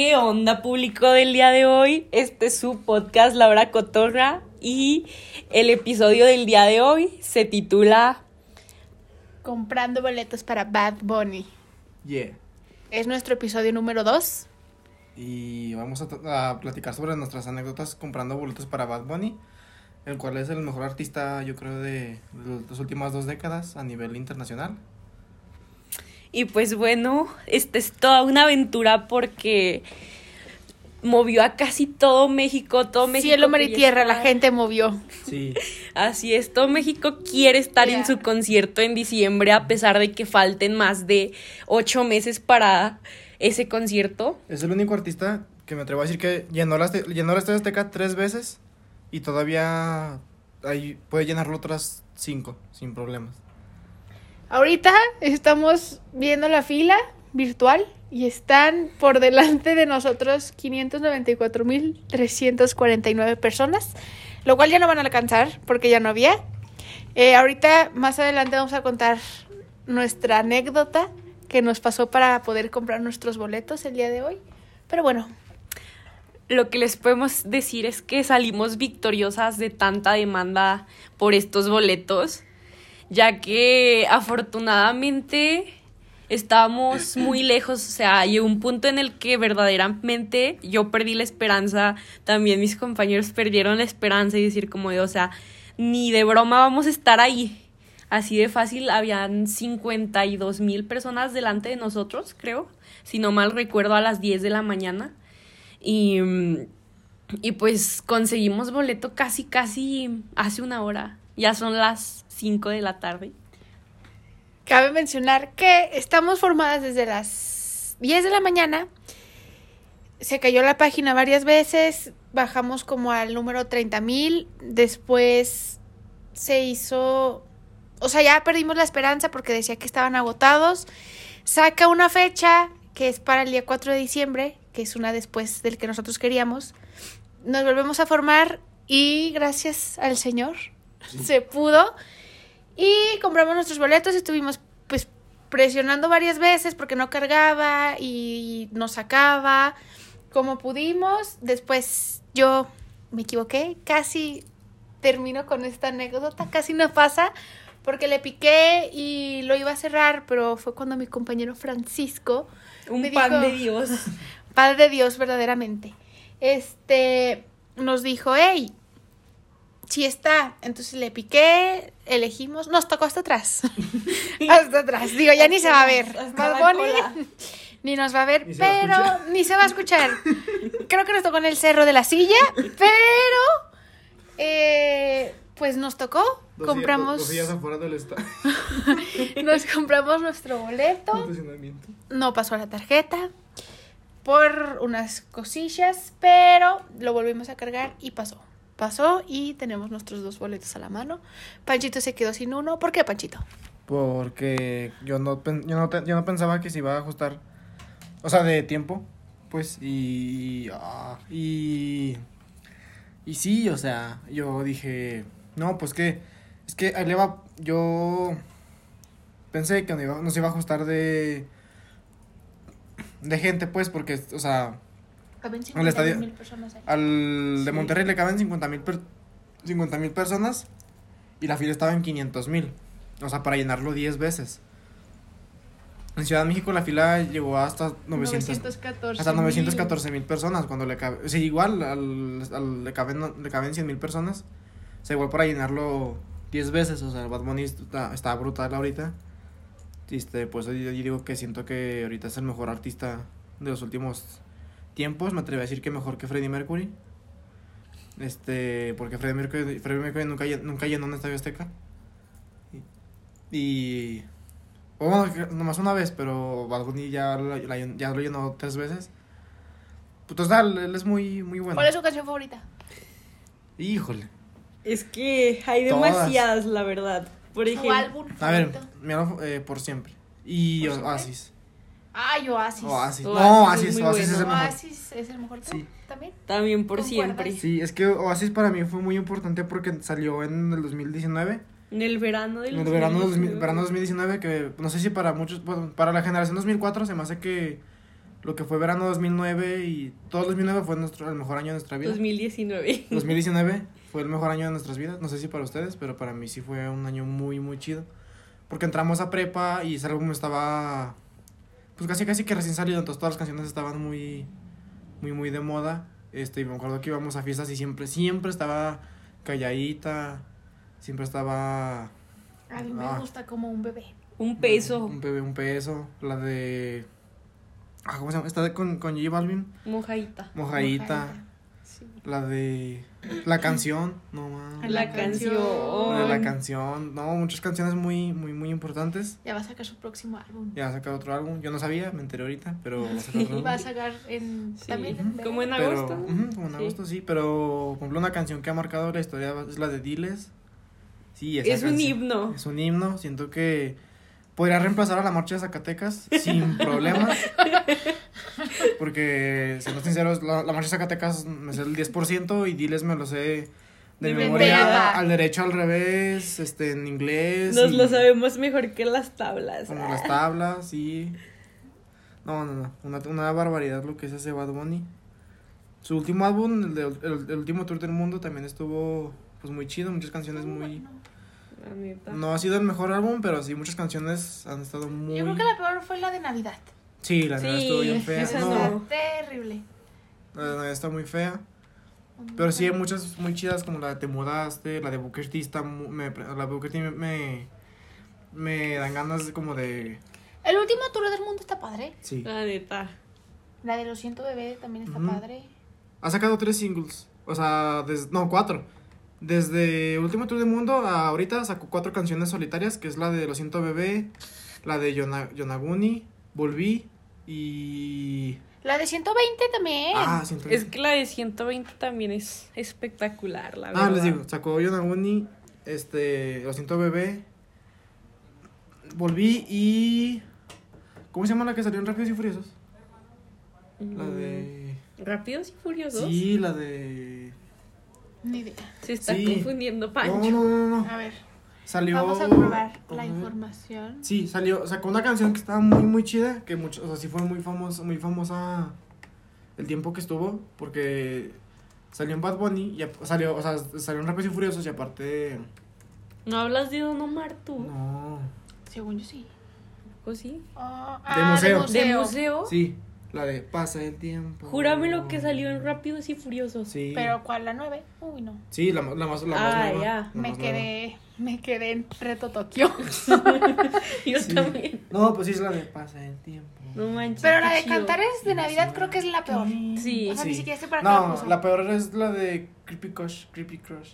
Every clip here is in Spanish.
¿Qué onda público del día de hoy? Este es su podcast La Hora Cotorra y el episodio del día de hoy se titula Comprando boletos para Bad Bunny. Yeah. Es nuestro episodio número 2. Y vamos a, a platicar sobre nuestras anécdotas comprando boletos para Bad Bunny, el cual es el mejor artista, yo creo, de las últimas dos décadas a nivel internacional. Y pues bueno, esta es toda una aventura porque movió a casi todo México, todo México. Cielo, mar y tierra, la gente movió. Sí. Así es, todo México quiere estar en su concierto en diciembre a pesar de que falten más de ocho meses para ese concierto. Es el único artista que me atrevo a decir que llenó la, llenó la Estadio Azteca tres veces y todavía ahí puede llenarlo otras cinco sin problemas. Ahorita estamos viendo la fila virtual y están por delante de nosotros 594.349 personas, lo cual ya no van a alcanzar porque ya no había. Eh, ahorita, más adelante, vamos a contar nuestra anécdota que nos pasó para poder comprar nuestros boletos el día de hoy. Pero bueno, Lo que les podemos decir es que salimos victoriosas de tanta demanda por estos boletos, ya que afortunadamente estábamos muy lejos, o sea, llegó un punto en el que verdaderamente yo perdí la esperanza, también mis compañeros perdieron la esperanza y decir como de, o sea, ni de broma vamos a estar ahí. Así de fácil, habían 52 mil personas delante de nosotros, creo, si no mal recuerdo, a las 10 de la mañana. Y, y pues conseguimos boleto casi, casi hace una hora. Ya son las 5 de la tarde. Cabe mencionar que estamos formadas desde las 10 de la mañana. Se cayó la página varias veces. Bajamos como al número 30 mil. Después se hizo. O sea, ya perdimos la esperanza porque decía que estaban agotados. Saca una fecha que es para el día 4 de diciembre, que es una después del que nosotros queríamos. Nos volvemos a formar y gracias al Señor se pudo. Y compramos nuestros boletos, estuvimos pues presionando varias veces porque no cargaba y nos sacaba como pudimos. Después yo me equivoqué, casi termino con esta anécdota, casi no pasa porque le piqué y lo iba a cerrar, pero fue cuando mi compañero Francisco Un me pan dijo- de Dios. Padre de Dios, verdaderamente. Este nos dijo, hey, sí está. Entonces le piqué, elegimos, nos tocó hasta atrás. hasta atrás. Digo, ya ni se va a ver. Bad Bunny ni nos va a ver, Ni a pero ni se va a escuchar. Creo que nos tocó en el cerro de la silla, pero eh, pues nos tocó. Dos compramos, Dos días afuera del estadio. nos compramos nuestro boleto. No pasó la tarjeta por unas cosillas, pero lo volvimos a cargar y pasó. Pasó y tenemos nuestros dos boletos a la mano. Panchito se quedó sin uno. ¿Por qué, Panchito? Porque yo no, yo, no yo no pensaba que se iba a ajustar. O sea, de tiempo. Pues, y. ah, y. Y sí, o sea, yo dije. No, pues que. Es que ahí le va. Yo. Pensé que no iba- nos iba a ajustar de. De gente, pues, porque, o sea. Caben Al estadio- 51,000 personas ahí. Al de Sí. Monterrey le caben 50 mil mil personas y la fila estaba en 500 mil. O sea, para llenarlo 10 veces. En Ciudad de México la fila llegó hasta 900, 914. hasta 914 mil personas cuando le cabe. Sí, igual al, al- le, caben, le caben 100 mil personas. O sea, igual para llenarlo 10 veces. O sea, Bad Bunny está, está brutal ahorita. Este, pues yo yo digo que siento que ahorita es el mejor artista de los últimos tiempos. Me atrevo a decir que mejor que Freddie Mercury. Este, porque Freddie Mercury, Freddie Mercury nunca, nunca llenó un estadio azteca. Y. y- o bueno, nomás una vez, pero Bad Bunny ya, la- ya lo llenó tres veces. Pues total, él es muy, muy bueno. ¿Cuál es su canción favorita? Híjole. Es que hay Todas. demasiadas, la verdad. Por ¿Su ejemplo, álbum A ver, míralo eh, por siempre. Y ¿Por siempre? Oasis. Ay, Oasis. Oasis. Oasis No, es Oasis, muy Oasis es el bueno. mejor. Oasis es el mejor Sí. también. también por ¿Concuerdas? siempre. Sí, es que Oasis para mí fue muy importante porque salió en el 2019. En el verano del En el verano, 2000 2019. verano 2019, que no sé si para muchos, bueno, para la generación 2004 se me hace que lo que fue verano 2009 y todo el 2009 fue nuestro, el mejor año de nuestra vida. 2019. 2019 fue el mejor año de nuestras vidas. No sé si para ustedes, pero para mí sí fue un año muy, muy chido. Porque entramos a prepa y ese álbum estaba. Pues casi, casi que recién salido. Entonces todas las canciones estaban muy, muy, muy de moda. Este, y me acuerdo que íbamos a fiestas y siempre, siempre estaba calladita. Siempre estaba. A mí me Ah. gusta como un bebé. Un peso. Un, bebé, un peso. La de. Ah, ¿Cómo se llama? Esta de con, con J Balvin. Mojadita. Mojadita. Mojadita. Sí. La de. La canción. No mames. La La canción. La canción, no, muchas canciones muy, muy, muy importantes. Ya va a sacar su próximo álbum. Ya va a sacar otro álbum. Yo no sabía, me enteré ahorita, pero va a sacar otro Va a sacar en, Sí. también Como en. Pero, agosto. ujú, como en Sí. agosto, sí. Pero, por ejemplo, una canción que ha marcado la historia es la de Diles. Sí, esa Es un himno. Es un himno. Siento que podría reemplazar a la marcha de Zacatecas sin problema. Porque, siendo sinceros, la, la marcha de Zacatecas me sé el 10% y Diles me lo sé de De memoria al derecho, al revés, este, en inglés. Nos y- lo sabemos mejor que las tablas. Como las tablas, sí. No, no, no. Una, una barbaridad lo que es ese Bad Bunny. Su último álbum, el, de- el, el último tour del mundo, también estuvo pues muy chido. Muchas canciones muy. La neta. No ha sido el mejor álbum, pero sí, muchas canciones han estado muy. Yo creo que la peor fue la de Navidad. Sí, la verdad Sí, estuvo bien fea. esa No, no. Terrible. la de Navidad está muy fea. Pero sí hay muchas muy chidas como la de Te Mudaste, la de Booker T está me, la de Booker T me, me, me dan ganas de como de... El último tour del mundo está padre. Sí. La neta. La de Lo siento bebé también está padre. Ha sacado tres singles. O sea, des- no, cuatro. Desde Último Tour del Mundo a ahorita sacó cuatro canciones solitarias, que es la de Lo siento bebé, la de Yona- Yonaguni, Volví y... La de 120 también. Ah, siento Es que la de 120 también es espectacular, la verdad. Ah, les digo, sacó Yonaguni, este, Lo siento bebé, Volví y... ¿Cómo se llama la que salió en Rápidos y Furiosos? La de... Mm, ¿Rápidos y Furiosos? Sí, la de... Ni idea. Se está Sí. confundiendo Pancho. No, no, no, no. A ver, Salió... vamos a comprobar la información. Sí, salió, sacó una canción que estaba muy, muy chida, que mucho, o sea, sí fue muy famosa, muy famosa el tiempo que estuvo, porque salió en Bad Bunny, y salió, o sea, salió en Rápidos y Furiosos, y aparte, ¿No hablas de Don Omar tú? no, Según yo sí. ¿O sí? Ah, De ah, museo. ¿De museo? sí, la de Pasa el tiempo. Júrame lo que salió en Rápidos y Furiosos. Sí, Pero ¿cuál? ¿La 9? Uy, no. sí, la, la más, la más Ah, nueva, ya. la Me más nueva. quedé, me quedé en Reto Tokio. Yo Sí. también. No, pues sí es la de Pasa el tiempo. No manches. Pero la de chido. Cantares de Navidad creo que es la peor. Sí. O sea, ni Sí. siquiera sé para qué la No, puso. la peor es la de Creepy Crush, Creepy Crush.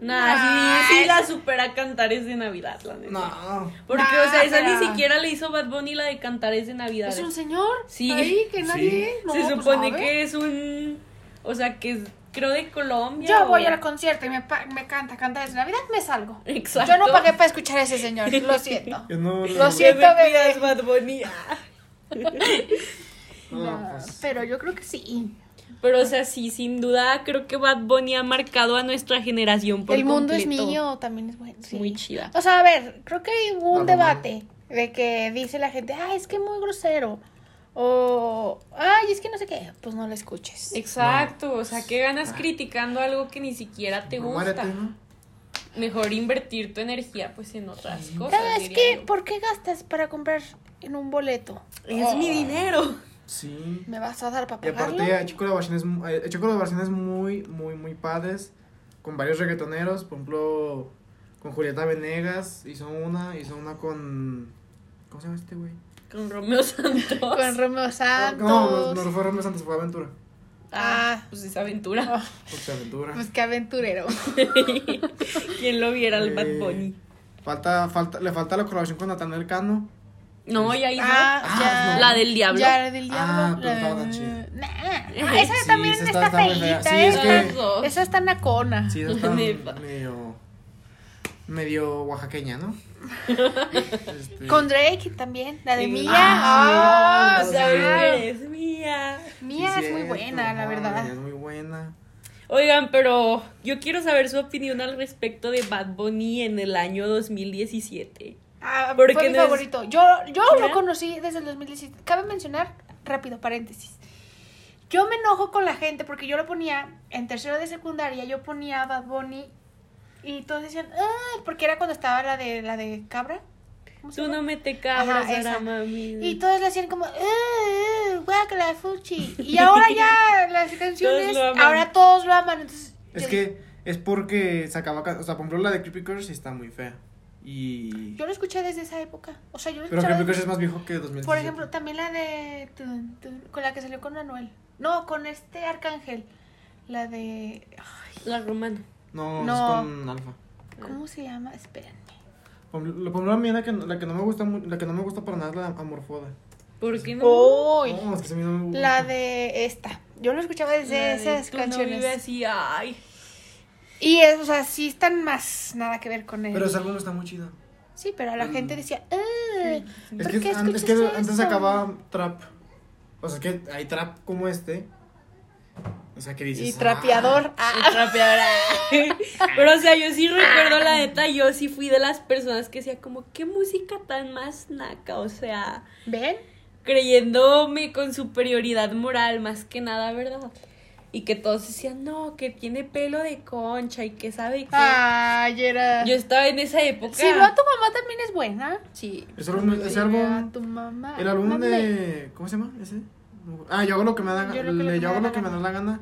Nah, sí, sí la supera Cantares de Navidad, la neta. No, Porque, Nah, o sea, esa pero- ni siquiera le hizo Bad Bunny la de Cantares de Navidad. Es un señor. Sí. Ahí que Sí. nadie. no, Se pues, supone que es un. O sea, que es, creo de Colombia. Yo o- voy al concierto y me, me canta Cantares de Navidad, me salgo. Exacto. Yo no pagué para escuchar a ese señor, lo siento. yo no Lo la- siento. Bebé. Bad Bunny. Ah. No, No, pues. Pero yo creo que sí. Pero, o sea, sí, sin duda, creo que Bad Bunny ha marcado a nuestra generación por El mundo es mío, también es bueno. Es sí. muy chida. O sea, a ver, creo que hubo un debate de que dice la gente, ay, es que muy grosero. O, ay, es que no sé qué. Pues no lo escuches. Exacto, o sea, que ganas criticando algo que ni siquiera te gusta. Muérete, ¿no? Mejor invertir tu energía pues en otras cosas. ¿Sabes diría qué? yo. ¿Por qué gastas para comprar en un boleto? Es mi dinero. Sí. ¿Me vas a dar para Y pagarlo? aparte ha hecho colaboraciones, mu- ha hecho colaboraciones muy, muy, muy padres con varios reggaetoneros. Por ejemplo, con Julieta Venegas hizo una, hizo una con... ¿Cómo se llama este güey? Con Romeo Santos. Con Romeo Santos. No, no, no fue Romeo Santos, fue Aventura. Ah, pues es aventura. Oh, Porque Aventura. pues qué aventurero. Quien lo viera al Bad Eh, Bunny. Falta, falta, le falta la colaboración con Nathaniel Cano. No, ya hizo. Ah, Ah, ya. La del diablo. Ya, la del diablo. Ah, pero La- estaba tan chida. Nah. Ah, esa Sí, también sí, está, está- feíta, Sí, es que-. Esa está nacona. Sí, está medio... Medio oaxaqueña, ¿no? Este, Con Drake también, la de Sí. Mía. Ah, Ah, sí, Sabes sí. que eres mía. Mía sí, es muy buena, la no, verdad. Es muy buena. Oigan, pero yo quiero saber su opinión al respecto de Bad Bunny en el año 2017. Ah, Porque fue mi no es- favorito. Yo, yo ¿Ya? lo conocí desde el 2017. Cabe mencionar rápido, paréntesis. Yo me enojo con la gente porque yo lo ponía en tercero de secundaria, yo ponía Bad Bunny y todos decían, ah, porque era cuando estaba la de la de Cabra. ¿Cómo se Tú llama? no me te cabras, Ajá, esa. ahora, mami. Y todos le hacían como, "Eh, eh, guácala, fuchi. Y ahora ya las canciones, lo aman. ahora todos lo aman. Entonces, Es yo, que es porque sacaba, ca- o sea, por ejemplo, la de Creepy Curse está muy fea. Y... yo lo escuché desde esa época. O sea, yo lo Pero Curse desde- es más viejo que 2017. Por ejemplo, también la de. con la que salió con Manuel. No, con este Arcángel. La de. ay, La romana. No, No. es con Alfa. ¿Cómo se llama? Espérenme. Lo ejemplo, a mí la que, la que no me gusta la que no me gusta para nada es la amorfoda. ¿Por qué no? Uy. No, es que se me no me gusta. La de esta. Yo lo escuchaba desde La de esas Tú no canciones. vives y ay. Y es, o sea, sí están más nada que ver con él. Pero ese álbum está muy chido. Sí, pero la Mm. gente decía, "Ah, Es ¿por que, qué an- es que antes eso?" sacaba trap. O sea, que hay trap como este. O sea, que dices. Y "Ah". trapeador. Ah. Y trapeadora. Pero, o sea, yo sí recuerdo la neta, yo sí fui de las personas que decía como, qué música tan más naca, o sea, ¿Ven? creyéndome con superioridad moral, más que nada, ¿verdad? Y que todos decían, no, que tiene pelo de concha y que sabe que... Ay, era. Yo estaba en esa época. Si veo a tu mamá también es buena. Sí. Ese álbum, ese Si veo álbum a tu mamá. el álbum Mame. de. ¿Cómo se llama? Ese. Ah, yo hago lo que me da, Yo yo hago lo que me da la gana.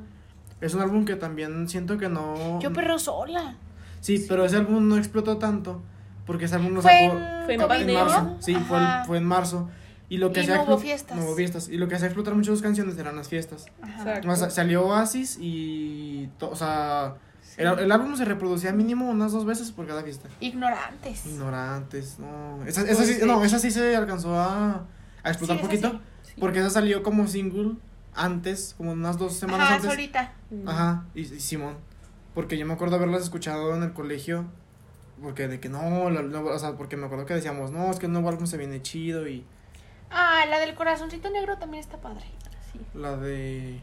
Es un álbum que también siento que no. Yo perro sola. Sí, pero ese álbum no explotó tanto. Porque ese álbum lo sacó Fue en marzo. Sí, fue, el- Ajá. fue en marzo. Y lo que Y hacía no hubo fiestas. No hubo fiestas. Y lo que hacía explotar mucho sus canciones eran las fiestas. O sea, salió Oasis y. to- o sea. El, el álbum se reproducía mínimo unas dos veces por cada fiesta. Ignorantes. Ignorantes, no. Esa, esa sí, Pues, no, de esa sí se alcanzó a, a explotar Sí, un poquito. sí. Porque esa salió como single antes, como unas dos semanas Ajá, antes. solita. Mm. Ajá, y, y Simón. Porque yo me acuerdo haberlas escuchado en el colegio. Porque de que no, la- la- o sea, porque me acuerdo que decíamos, no, es que el nuevo álbum se viene chido y Ah, la del corazoncito negro también está padre. Sí. la de...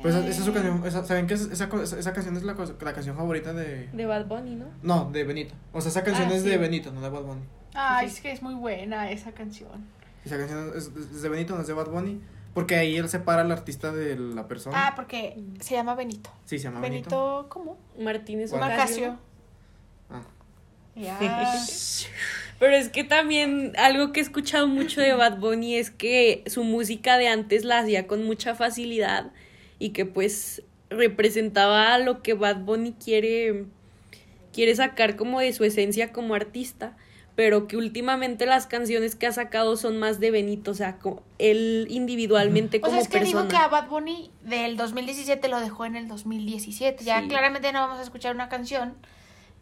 Pues esa, esa es su Eh. canción, esa- ¿saben qué? es? Esa, co- esa, esa canción es la, la canción favorita de... De Bad Bunny, ¿no? No, de Benito. O sea, esa canción Ah, es sí. de Benito, no de Bad Bunny. Sí, sí. es que es muy buena esa canción. Esa canción es, es de Benito, no es de Bad Bunny. Porque ahí él separa al artista de la persona. Ah, porque se llama Benito. sí, se llama Benito. Benito, ¿cómo? Martínez. Macasio. Ah. Ya. Pero es que también algo que he escuchado mucho de Bad Bunny es que su música de antes la hacía con mucha facilidad y que pues representaba lo que Bad Bunny quiere quiere sacar como de su esencia como artista, pero que últimamente las canciones que ha sacado son más de Benito, o sea, él individualmente O como sea, es que persona. digo que a Bad Bunny del 2017 lo dejó en el 2017. Ya Sí. claramente no vamos a escuchar una canción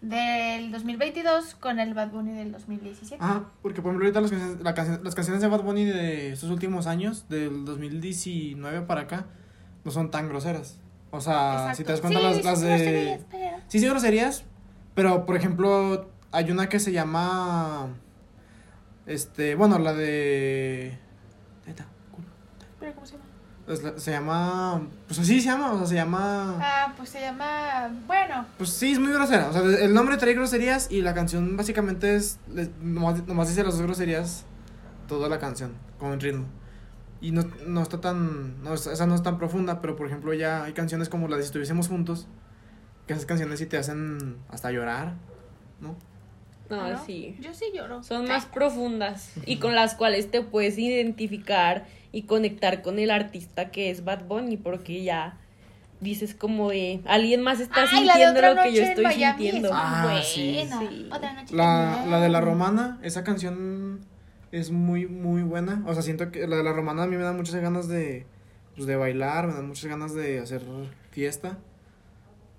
del 2022 con el Bad Bunny del 2017. Ajá, porque por ejemplo ahorita las canciones, la canción- las canciones de Bad Bunny de estos últimos años, del 2019 para acá, no son tan groseras. O sea, si te das cuenta Sí, las, sí, las sí, de... pero- Sí, sí, groserías, pero por ejemplo hay una que se llama... Este, bueno, la de... ¿cómo se llama? Se llama... Pues así se llama, o sea, se llama... Ah, pues se llama. Bueno, Pues sí, es muy grosera. O sea, el nombre trae groserías y la canción básicamente es. le- Nomás, nomás dice las dos groserías toda la canción, con el ritmo. Y no, no está tan. No, esa no es tan profunda, pero por ejemplo, ya hay canciones como la de Si estuviésemos juntos, que esas canciones sí te hacen hasta llorar, ¿no? No, ¿no? sí. Yo sí lloro. Son más profundas y con las cuales te puedes identificar y conectar con el artista que es Bad Bunny porque ya dices como de alguien más está Ay, sintiendo lo que yo estoy Miami sintiendo. es Ah, buena. sí. Sí. Otra noche La, la de la romana, esa canción es muy, muy buena. O sea, siento que la de la romana a mí me da muchas ganas de. Pues de bailar, me da muchas ganas de hacer fiesta.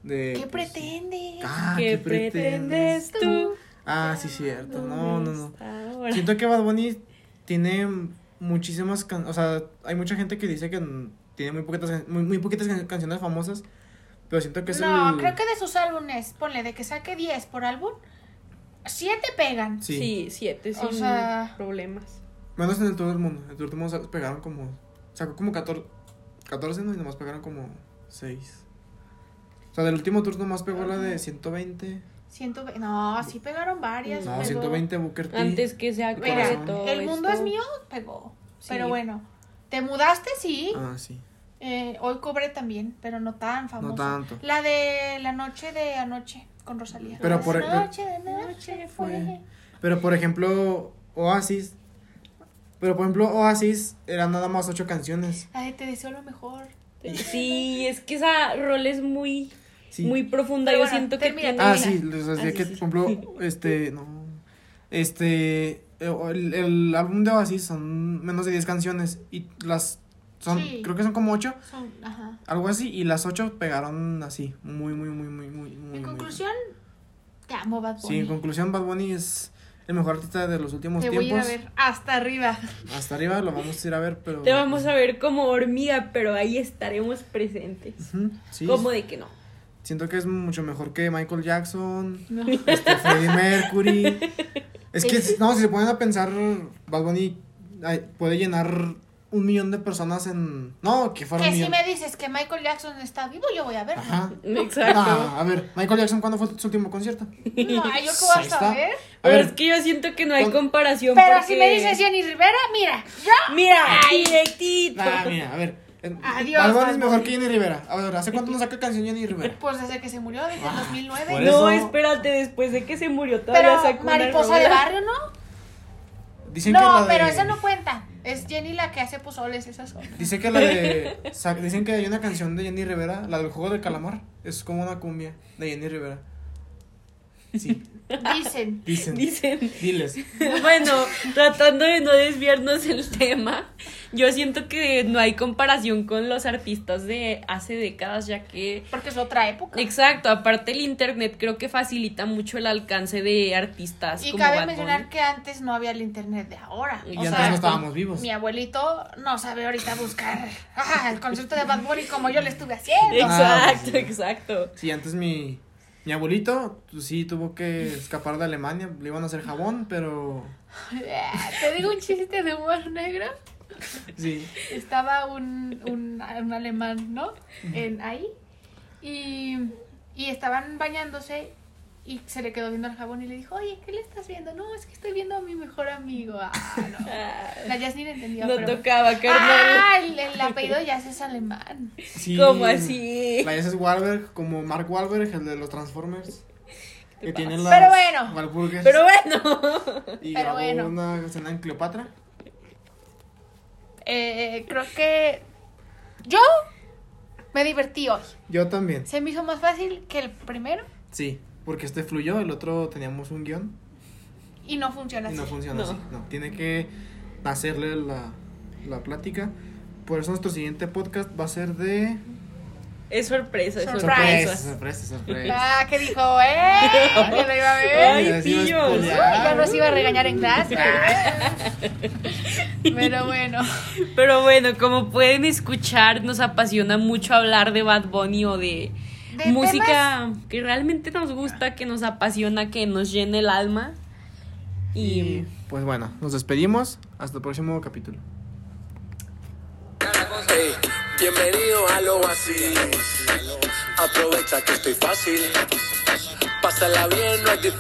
De, ¿Qué pues, pretendes? Ah, ¿Qué pretendes tú? Ah, sí, cierto. No, no, no. Siento que Bad Bunny tiene muchísimas can o sea, hay mucha gente que dice que tiene muy poquitas muy, muy poquitas can- canciones famosas, pero siento que es No, el creo que de sus álbumes, ponle de que saque 10 por álbum, 7 pegan. sí. Sí, siete sin O sea- problemas. Menos en el todo el mundo. En el último pegaron como sacó como 14 14 ¿no? y nomás pegaron como 6. O sea, del último tour nomás pegó la de 120. 120, no, sí pegaron varias. No, pegó. 120 Booker T. Antes que se acabe Mira, Corazón. todo el mundo esto. es mío, pegó. Sí. Pero bueno, ¿Te mudaste? Sí. Ah, sí. Eh, hoy cobré también, pero no tan famosa. No tanto. La de la noche de anoche con Rosalía. Pero La por- noche de noche fue. Pero por ejemplo, Oasis. Pero por ejemplo, Oasis eran nada más ocho canciones. De te deseo lo mejor. Sí, es que esa rol es muy, Sí. muy profunda. Pero Yo bueno, siento que termina, tiene- Ah, sí, les decía Ah, que, sí. por ejemplo, este, no, este, el, el álbum de Oasis son menos de 10 canciones y las, son, Sí. creo que son como 8, Son, ajá. algo así, y las 8 pegaron así, muy, muy, muy, muy, muy, muy. En muy. conclusión, te amo, Bad Bunny. Sí, en conclusión, Bad Bunny es el mejor artista de los últimos Te voy a ir a tiempos. ver hasta arriba. Hasta arriba lo vamos a ir a ver, pero... Te vamos a ver como hormiga, pero ahí estaremos presentes. Sí, Como de que no. Siento que es mucho mejor que Michael Jackson, este, Freddie Mercury. Es que, no, si se ponen a pensar, Bad Bunny puede llenar un millón de personas en... No, que fuera Que si millón. me dices que Michael Jackson está vivo, yo voy a verlo. Ajá. Exacto. Ah, a ver, Michael Jackson, ¿cuándo fue su último concierto? No, yo qué voy a saber. A Pero ver, es que yo siento que no hay con- comparación. Pero porque... si me dices Jenny Rivera, mira, yo. Mira, Ay. directito. ah, mira, a ver. Adiós, Bad Bunny es mejor que Jenny Rivera. A ver, ¿hace cuánto no saca canción Jenny Rivera? Pues desde que se murió, desde el Ah, 2009. por No, eso- espérate, después de que se murió todavía Pero sacó Mariposa de. Barrio, ¿no? Dicen que No, la de- pero esa no cuenta. Es Jenny la que hace pozoles, esas son. Dice que la de. Dicen que hay una canción de Jenny Rivera, la del juego del calamar. Es como una cumbia de Jenny Rivera. Sí, Dicen. dicen. Dicen. Diles. Bueno, tratando de no desviarnos el tema, yo siento que no hay comparación con los artistas de hace décadas, ya que... Porque es otra época. Exacto, aparte el internet creo que facilita mucho el alcance de artistas Y como cabe Bad mencionar Bunny. que antes no había el internet de ahora. Y O antes sea, no estábamos vivos. mi abuelito no sabe ahorita buscar ah, el concierto de Bad Bunny como yo le estuve haciendo. Ah, Exacto, sí. exacto. Sí, antes mi. Mi abuelito, pues, sí, tuvo que escapar de Alemania. Le iban a hacer jabón, pero. Te digo un chiste de humor negro. Sí. Estaba un, un, un alemán, ¿no? En ahí. Y, y estaban bañándose y se le quedó viendo el jabón y le dijo, oye, ¿qué le estás viendo? No, es que estoy viendo a mi mejor amigo. Ah, no. La Jasmine entendió. No pero... tocaba, carnal. Ah, el, el apellido de Jazz es alemán. sí. ¿Cómo así? La es Wahlberg, como Mark Wahlberg, el de los Transformers. Que tiene las. Pero bueno. Pero bueno. Y pero bueno. una escena en Cleopatra. Eh, creo que yo me divertí hoy. Yo también. Se me hizo más fácil que el primero Sí, porque este fluyó, el otro teníamos un guion y no funciona y así. no funciona No. así. No, tiene que hacerle la, la plática. Por eso nuestro siguiente podcast va a ser de... Es sorpresa, es Surprise. sorpresa. sorpresa, sorpresa. Ah, ¿qué dijo? ¿Eh? ¿Que lo iba a ver? Ay, Ya se iba a pillos. spoilear. Ya nos iba a regañar en clase. Pero bueno. Pero bueno, como pueden escuchar, nos apasiona mucho hablar de Bad Bunny o de, De música que realmente nos gusta, que nos apasiona, que nos llena el alma. Y, Y pues bueno, nos despedimos. Hasta el próximo capítulo. Bienvenido al oasis. Aprovecha que estoy fácil. Pásala bien, no es difícil.